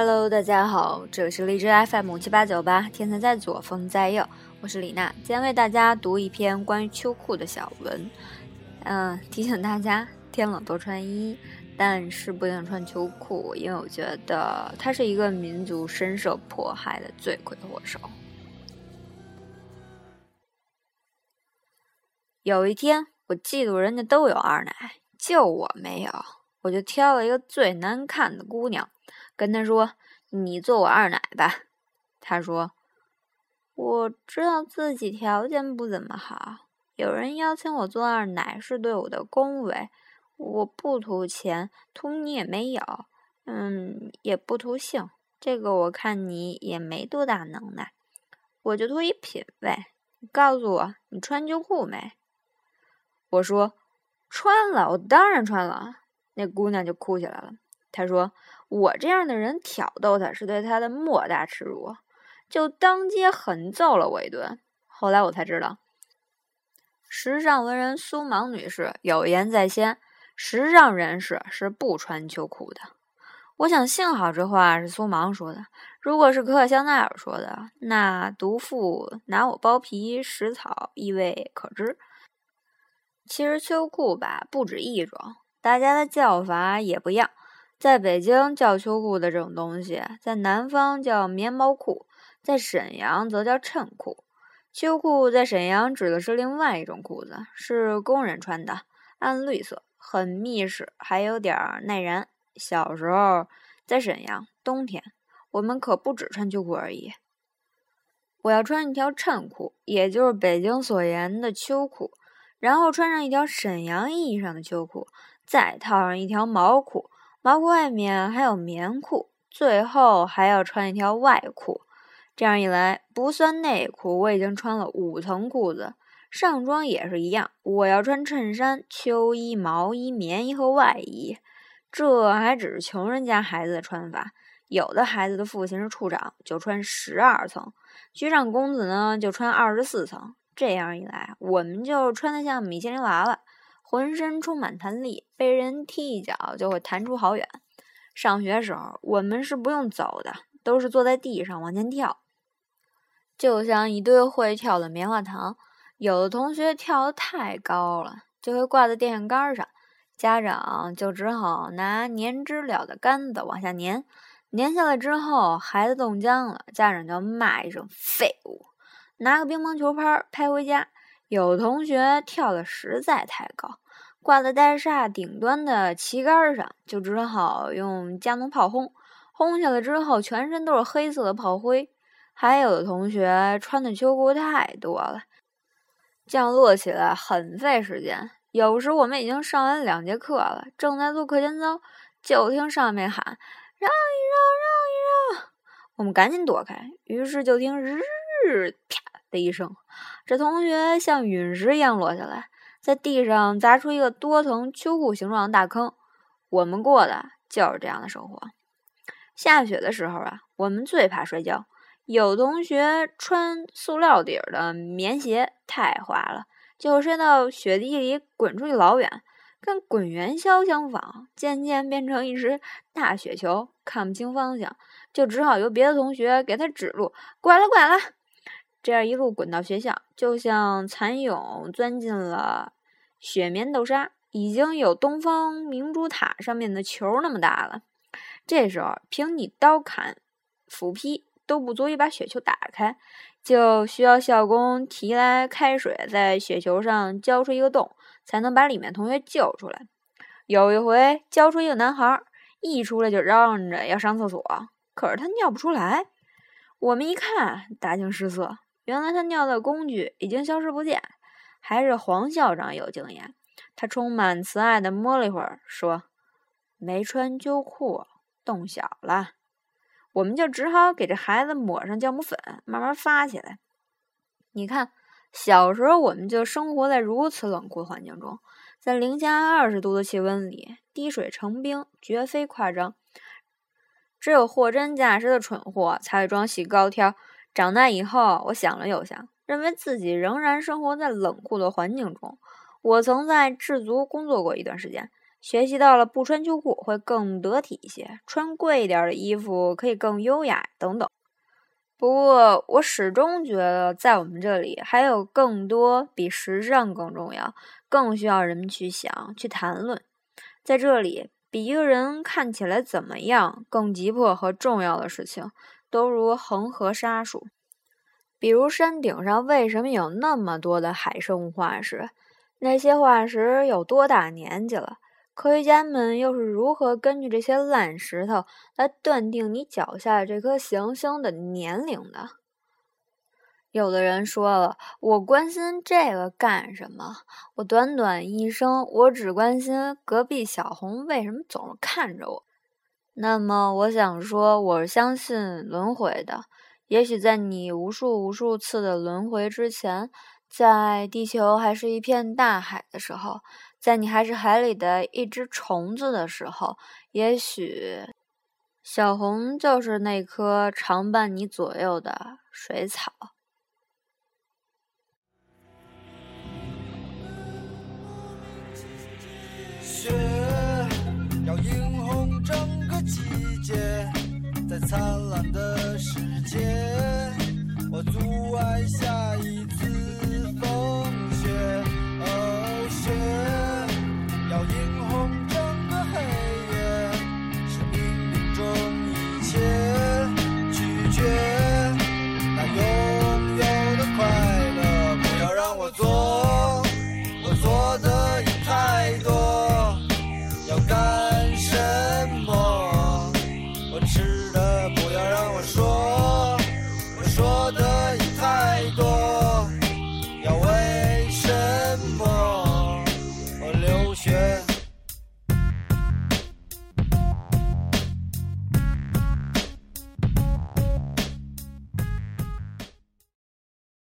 Hello，大家好，这里是荔枝 FM 七八九八，天才在左，风在右，我是李娜，今天为大家读一篇关于秋裤的小文。嗯，提醒大家天冷多穿衣，但是不能穿秋裤，因为我觉得它是一个民族深受迫害的罪魁祸首。有一天，我嫉妒人家都有二奶，就我没有，我就挑了一个最难看的姑娘，跟他说：“你做我二奶吧。”他说：“我知道自己条件不怎么好。”有人邀请我做二奶是对我的恭维，我不图钱，图你也没有，嗯，也不图性，这个我看你也没多大能耐，我就图一品味。你告诉我，你穿秋裤没？我说穿了，我当然穿了。那姑娘就哭起来了，她说我这样的人挑逗她是对她的莫大耻辱，就当街狠揍了我一顿。后来我才知道。时尚文人苏芒女士有言在先：时尚人士是不穿秋裤的。我想，幸好这话是苏芒说的。如果是可可香奈儿说的，那毒妇拿我剥皮食草，意味可知。其实秋裤吧，不止一种，大家的叫法也不一样。在北京叫秋裤的这种东西，在南方叫棉毛裤，在沈阳则叫衬裤。秋裤在沈阳指的是另外一种裤子，是工人穿的，暗绿色，很密实，还有点儿耐燃。小时候在沈阳，冬天我们可不止穿秋裤而已。我要穿一条衬裤，也就是北京所言的秋裤，然后穿上一条沈阳意义上的秋裤，再套上一条毛裤，毛裤外面还有棉裤，最后还要穿一条外裤。这样一来，不算内裤，我已经穿了五层裤子。上装也是一样，我要穿衬衫、秋衣、毛衣、棉衣和外衣。这还只是穷人家孩子的穿法，有的孩子的父亲是处长，就穿十二层；局长公子呢，就穿二十四层。这样一来，我们就穿得像米其林娃娃，浑身充满弹力，被人踢一脚就会弹出好远。上学时候，我们是不用走的，都是坐在地上往前跳。就像一堆会跳的棉花糖，有的同学跳得太高了，就会挂在电线杆上，家长就只好拿粘知了的杆子往下粘，粘下来之后，孩子冻僵了，家长就骂一声废物，拿个乒乓球拍拍回家。有同学跳得实在太高，挂在大厦顶端的旗杆上，就只好用加农炮轰，轰下来之后，全身都是黑色的炮灰。还有的同学穿的秋裤太多了，降落起来很费时间。有时我们已经上完两节课了，正在做课间操，就听上面喊“让一让，让一让”，我们赶紧躲开。于是就听“日”啪的一声，这同学像陨石一样落下来，在地上砸出一个多层秋裤形状的大坑。我们过的就是这样的生活。下雪的时候啊，我们最怕摔跤。有同学穿塑料底儿的棉鞋太滑了，就摔到雪地里滚出去老远，跟滚元宵相仿，渐渐变成一只大雪球，看不清方向，就只好由别的同学给他指路，拐了拐了，这样一路滚到学校，就像蚕蛹钻进了雪棉豆沙，已经有东方明珠塔上面的球那么大了。这时候，凭你刀砍斧劈。都不足以把雪球打开，就需要校工提来开水，在雪球上浇出一个洞，才能把里面同学救出来。有一回浇出一个男孩，一出来就嚷嚷着要上厕所，可是他尿不出来。我们一看，大惊失色，原来他尿的工具已经消失不见。还是黄校长有经验，他充满慈爱的摸了一会儿，说：“没穿秋裤，冻小了。”我们就只好给这孩子抹上酵母粉，慢慢发起来。你看，小时候我们就生活在如此冷酷的环境中，在零下二十度的气温里滴水成冰，绝非夸张。只有货真价实的蠢货才会装喜高挑。长大以后，我想了又想，认为自己仍然生活在冷酷的环境中。我曾在制足工作过一段时间，学习到了不穿秋裤会更得体一些，穿贵一点的衣服可以更优雅等等。不过，我始终觉得在我们这里还有更多比时尚更重要、更需要人们去想、去谈论。在这里，比一个人看起来怎么样更急迫和重要的事情，都如恒河沙数。比如山顶上为什么有那么多的海生物化石？那些化石有多大年纪了？科学家们又是如何根据这些烂石头来断定你脚下这颗行星的年龄的？有的人说了：“我关心这个干什么？我短短一生，我只关心隔壁小红为什么总是看着我。”那么，我想说，我是相信轮回的。也许在你无数无数次的轮回之前，在地球还是一片大海的时候，在你还是海里的一只虫子的时候，也许小红就是那棵常伴你左右的水草。